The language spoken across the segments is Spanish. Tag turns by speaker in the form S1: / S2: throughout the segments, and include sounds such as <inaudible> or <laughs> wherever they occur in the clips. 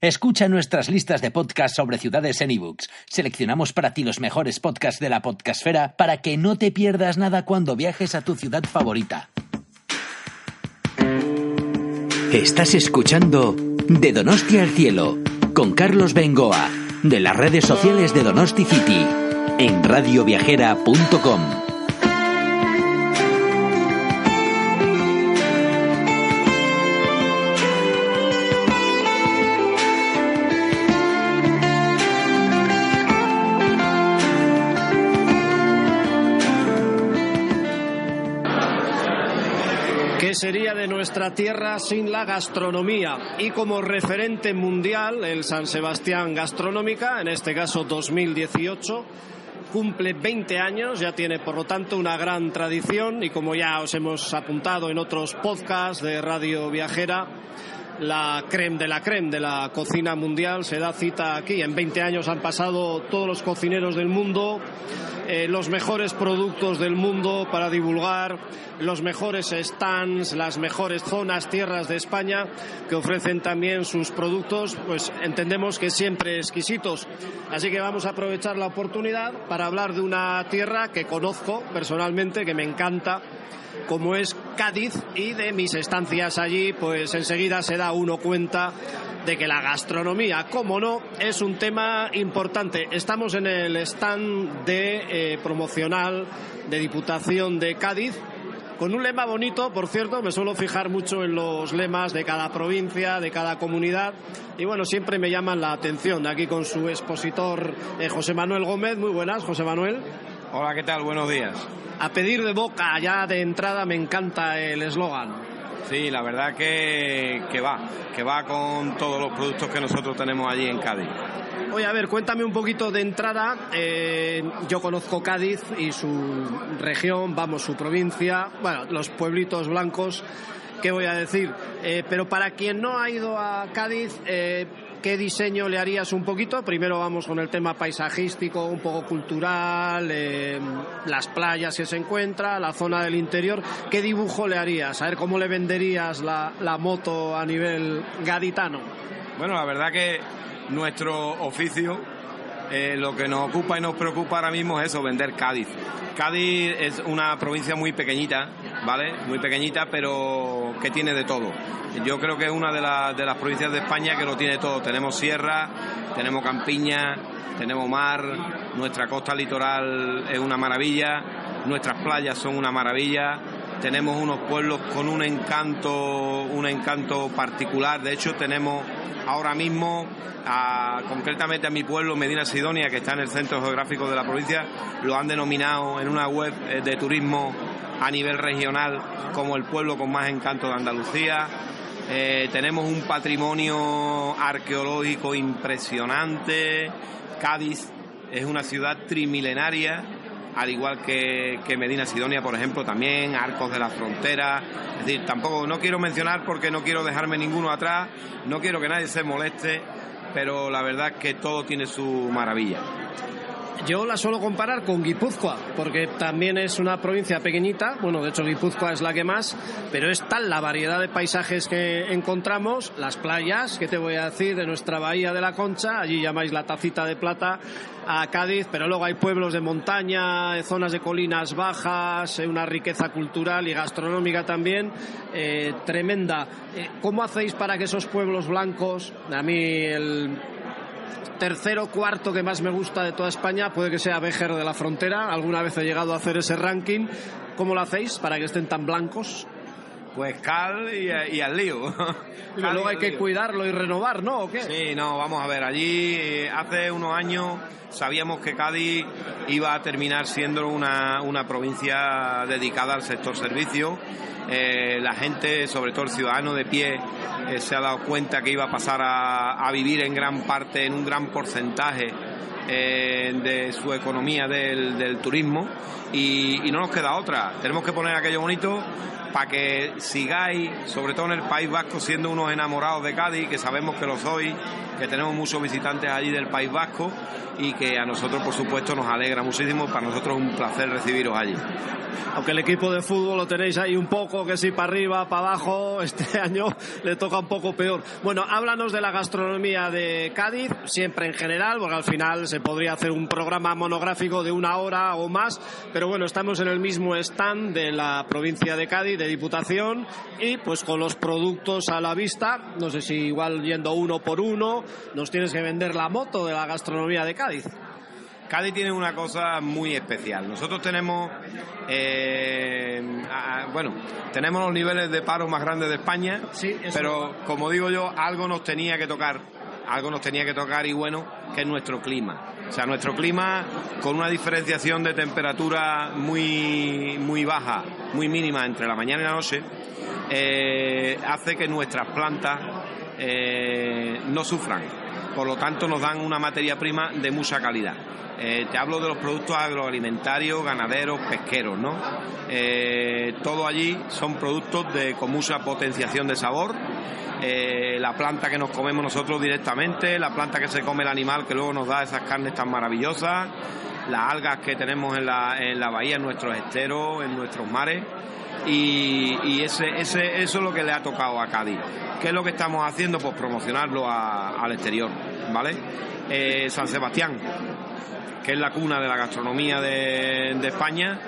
S1: Escucha nuestras listas de podcasts sobre ciudades en ebooks. Seleccionamos para ti los mejores podcasts de la podcastfera para que no te pierdas nada cuando viajes a tu ciudad favorita. Estás escuchando De Donosti al Cielo con Carlos Bengoa de las redes sociales de Donosti City en radioviajera.com.
S2: ¿Qué sería de nuestra tierra sin la gastronomía? Y como referente mundial, el San Sebastián Gastronómica, en este caso 2018, cumple 20 años, ya tiene por lo tanto una gran tradición y como ya os hemos apuntado en otros podcasts de Radio Viajera, la creme de la creme de la cocina mundial se da cita aquí. En 20 años han pasado todos los cocineros del mundo, eh, los mejores productos del mundo para divulgar, los mejores stands, las mejores zonas, tierras de España que ofrecen también sus productos, pues entendemos que siempre exquisitos. Así que vamos a aprovechar la oportunidad para hablar de una tierra que conozco personalmente, que me encanta como es Cádiz y de mis estancias allí, pues enseguida se da uno cuenta de que la gastronomía, como no, es un tema importante. Estamos en el stand de eh, promocional de Diputación de Cádiz. Con un lema bonito, por cierto, me suelo fijar mucho en los lemas de cada provincia, de cada comunidad, y bueno, siempre me llaman la atención. Aquí con su expositor eh, José Manuel Gómez. Muy buenas, José Manuel.
S3: Hola, ¿qué tal? Buenos días.
S2: A pedir de boca, ya de entrada me encanta el eslogan.
S3: Sí, la verdad que, que va, que va con todos los productos que nosotros tenemos allí en Cádiz.
S2: Oye, a ver, cuéntame un poquito de entrada. Eh, yo conozco Cádiz y su región, vamos, su provincia, bueno, los pueblitos blancos, ¿qué voy a decir? Eh, pero para quien no ha ido a Cádiz, eh, ¿Qué diseño le harías un poquito? Primero vamos con el tema paisajístico, un poco cultural, las playas que se encuentra, la zona del interior. ¿Qué dibujo le harías? A ver cómo le venderías la, la moto a nivel gaditano.
S3: Bueno, la verdad que nuestro oficio, eh, lo que nos ocupa y nos preocupa ahora mismo es eso, vender Cádiz. Cádiz es una provincia muy pequeñita, ¿vale? Muy pequeñita, pero que tiene de todo. Yo creo que es una de, de las provincias de España que lo tiene todo. Tenemos sierra, tenemos campiña, tenemos mar, nuestra costa litoral es una maravilla, nuestras playas son una maravilla, tenemos unos pueblos con un encanto, un encanto particular. De hecho, tenemos ahora mismo, concretamente a mi pueblo, Medina Sidonia, que está en el centro geográfico de la provincia, lo han denominado en una web eh, de turismo a nivel regional como el pueblo con más encanto de Andalucía. Eh, tenemos un patrimonio arqueológico impresionante. Cádiz es una ciudad trimilenaria al igual que, Medina Sidonia, por ejemplo, también, Arcos de la Frontera. Es decir, tampoco, no quiero mencionar porque no quiero dejarme ninguno atrás, no quiero que nadie se moleste, pero la verdad es que todo tiene su maravilla.
S2: Yo la suelo comparar con Guipúzcoa, porque también es una provincia pequeñita, bueno, de hecho Guipúzcoa es la que más, pero es tal la variedad de paisajes que encontramos, las playas, que te voy a decir, de nuestra bahía de la Concha, allí llamáis la tacita de plata a Cádiz, pero luego hay pueblos de montaña, zonas de colinas bajas, eh, una riqueza cultural y gastronómica también eh, tremenda. Eh, ¿Cómo hacéis para que esos pueblos blancos, a mí el tercero, cuarto que más me gusta de toda España puede que sea Béjar de la Frontera. Alguna vez he llegado a hacer ese ranking. ¿Cómo lo hacéis para que estén tan blancos?
S3: Pues cal y, al lío. <laughs>
S2: Pero luego hay que cuidarlo y renovar, ¿no? ¿O qué?
S3: Sí, no, vamos a ver. Allí eh, hace unos años sabíamos que Cádiz iba a terminar siendo una, una provincia dedicada al sector servicio. Eh, la gente, sobre todo el ciudadano de pie, eh, se ha dado cuenta que iba a pasar a, vivir en gran parte, en un gran porcentaje de su economía del, turismo y, no nos queda otra. Tenemos que poner aquello bonito para que sigáis, sobre todo en el País Vasco, siendo unos enamorados de Cádiz, que sabemos que lo sois, que tenemos muchos visitantes allí del País Vasco y que a nosotros, por supuesto, nos alegra muchísimo. Para nosotros es un placer recibiros allí.
S2: Aunque el equipo de fútbol lo tenéis ahí un poco, que si para arriba, para abajo, <laughs> este año le toca un poco peor. Bueno, háblanos de la gastronomía de Cádiz, siempre en general, porque al final se podría hacer un programa monográfico de una hora o más, bueno, estamos en el mismo stand de la provincia de Cádiz, de Diputación, y pues con los productos a la vista, no sé si igual yendo uno por uno, nos tienes que vender la moto de la gastronomía de Cádiz.
S3: Cádiz tiene una cosa muy especial. Nosotros tenemos, eh, bueno, tenemos los niveles de paro más grandes de España,
S2: sí,
S3: pero como digo yo, algo nos tenía que tocar, algo nos tenía que tocar y bueno, que es nuestro clima. O sea, nuestro clima con una diferenciación de temperatura muy, muy baja, muy mínima entre la mañana y la noche, eh, hace que nuestras plantas eh, no sufran. Por lo tanto, nos dan una materia prima de mucha calidad. Eh, te hablo de los productos agroalimentarios, ganaderos, pesqueros, ¿no? Todo allí son productos de, con mucha potenciación de sabor. Eh, la planta que nos comemos nosotros directamente, la planta que se come el animal que luego nos da esas carnes tan maravillosas, las algas que tenemos en la, en la bahía, en nuestros esteros, en nuestros mares. Y, ese, eso es lo que le ha tocado a Cádiz. ¿Qué es lo que estamos haciendo? Pues promocionarlo al exterior, ¿vale? San Sebastián, que es la cuna de la gastronomía de, España,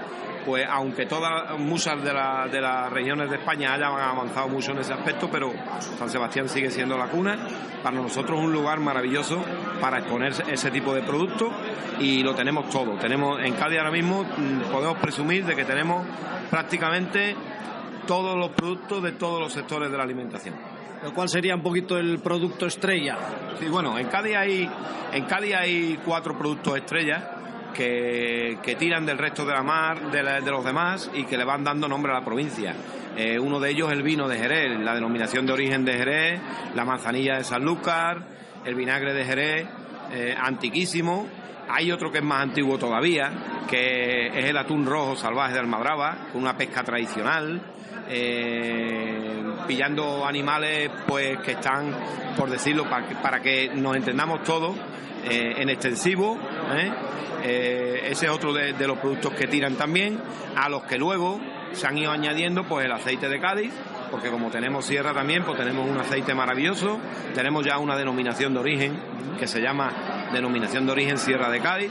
S3: pues aunque todas muchas de, de, las regiones de España hayan avanzado mucho en ese aspecto, pero San Sebastián sigue siendo la cuna. Para nosotros es un lugar maravilloso para exponer ese tipo de productos y lo tenemos todo. Tenemos en Cádiz ahora mismo mm, podemos presumir de que tenemos prácticamente todos los productos de todos los sectores de la alimentación.
S2: ¿Cuál sería un poquito el producto estrella?
S3: Sí, bueno, en Cádiz hay, en Cádiz hay cuatro productos estrellas que, tiran del resto de la mar, de, los demás y que le van dando nombre a la provincia. Eh, uno de ellos es el vino de Jerez, la denominación de origen de Jerez, la manzanilla de Sanlúcar, el vinagre de Jerez, eh, antiquísimo. Hay otro que es más antiguo todavía, que es el atún rojo salvaje de Almadraba, con una pesca tradicional. Eh, pillando animales pues que están, por decirlo, para que, nos entendamos todos, en extensivo. ¿Eh? ese es otro de, los productos que tiran también, a los que luego se han ido añadiendo pues el aceite de Cádiz, porque como tenemos sierra también, pues tenemos un aceite maravilloso, tenemos ya una denominación de origen que se llama denominación de origen Sierra de Cádiz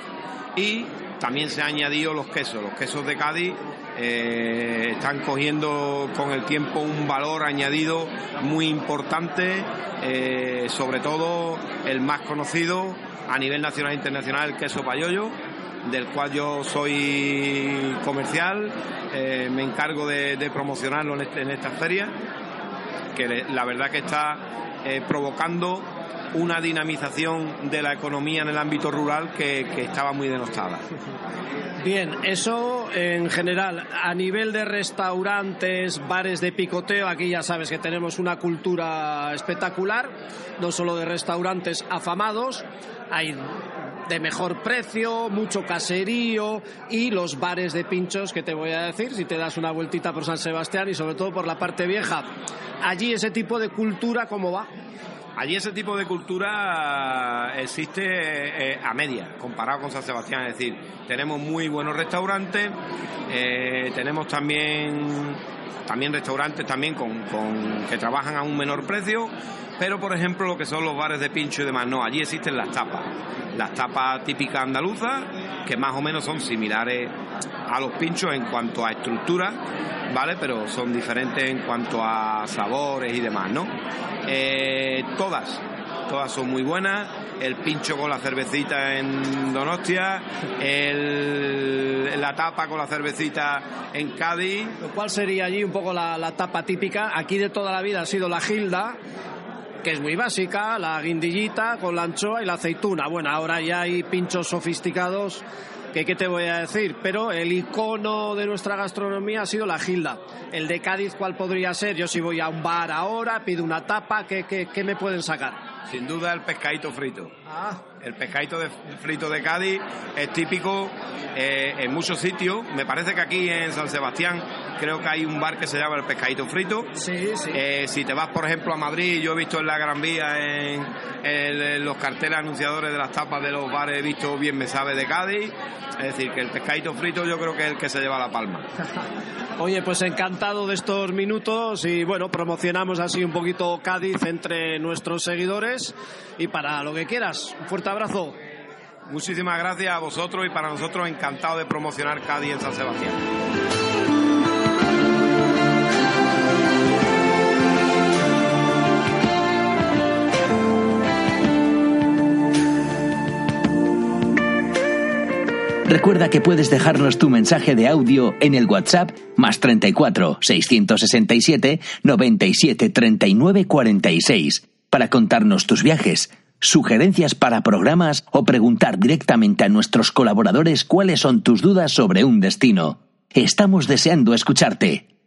S3: y también se han añadido los quesos, los quesos de Cádiz eh, están cogiendo con el tiempo un valor añadido muy importante, eh, sobre todo el más conocido a nivel nacional e internacional, el queso payoyo, del cual yo soy comercial, eh, me encargo de, promocionarlo en, este, en, esta feria, que la verdad que está provocando una dinamización de la economía en el ámbito rural que, estaba muy denostada.
S2: Bien, eso en general, a nivel de restaurantes, bares de picoteo, aquí ya sabes que tenemos una cultura espectacular, no solo de restaurantes afamados, hay de mejor precio, mucho caserío y los bares de pinchos que te voy a decir si te das una vueltita por San Sebastián y sobre todo por la parte vieja. Allí ese tipo de cultura, ¿cómo va?
S3: Allí ese tipo de cultura existe eh, a media, comparado con San Sebastián. Es decir, tenemos muy buenos restaurantes, eh, tenemos también, también restaurantes también con, que trabajan a un menor precio, pero por ejemplo lo que son los bares de pincho y demás, no, allí existen las tapas. Las tapas típicas andaluzas, que más o menos son similares a los pinchos en cuanto a estructura, ¿vale? Pero son diferentes en cuanto a sabores y demás, ¿no? Eh, todas, todas son muy buenas. El pincho con la cervecita en Donostia, la tapa con la cervecita en Cádiz.
S2: ¿Cuál sería allí un poco la, la tapa típica? Aquí de toda la vida ha sido la gilda, que es muy básica, la guindillita con la anchoa y la aceituna. Bueno, ahora ya hay pinchos sofisticados que qué te voy a decir, pero el icono de nuestra gastronomía ha sido la Gilda. El de Cádiz, ¿cuál podría ser? Yo si voy a un bar ahora, pido una tapa, ¿qué, qué, qué me pueden sacar?
S3: Sin duda el pescadito frito.
S2: Ah,
S3: El pescadito de, frito de Cádiz es típico eh, en muchos sitios. Me parece que aquí en San Sebastián creo que hay un bar que se llama el pescadito frito.
S2: sí, sí.
S3: Eh, si te vas, por ejemplo, a Madrid, yo he visto en la Gran Vía, en, en- en los carteles anunciadores de las tapas de los bares, he visto bien me sabe de Cádiz. Es decir, que el pescadito frito yo creo que es el que se lleva la palma. <laughs>
S2: Oye, pues encantado de estos minutos y bueno, promocionamos así un poquito Cádiz entre nuestros seguidores y para lo que quieras. Un fuerte abrazo.
S3: Muchísimas gracias a vosotros y para nosotros encantado de promocionar Cádiz en San Sebastián.
S1: Recuerda que puedes dejarnos tu mensaje de audio en el WhatsApp más 34 667 97 39 46 para contarnos tus viajes, sugerencias para programas o preguntar directamente a nuestros colaboradores cuáles son tus dudas sobre un destino. Estamos deseando escucharte.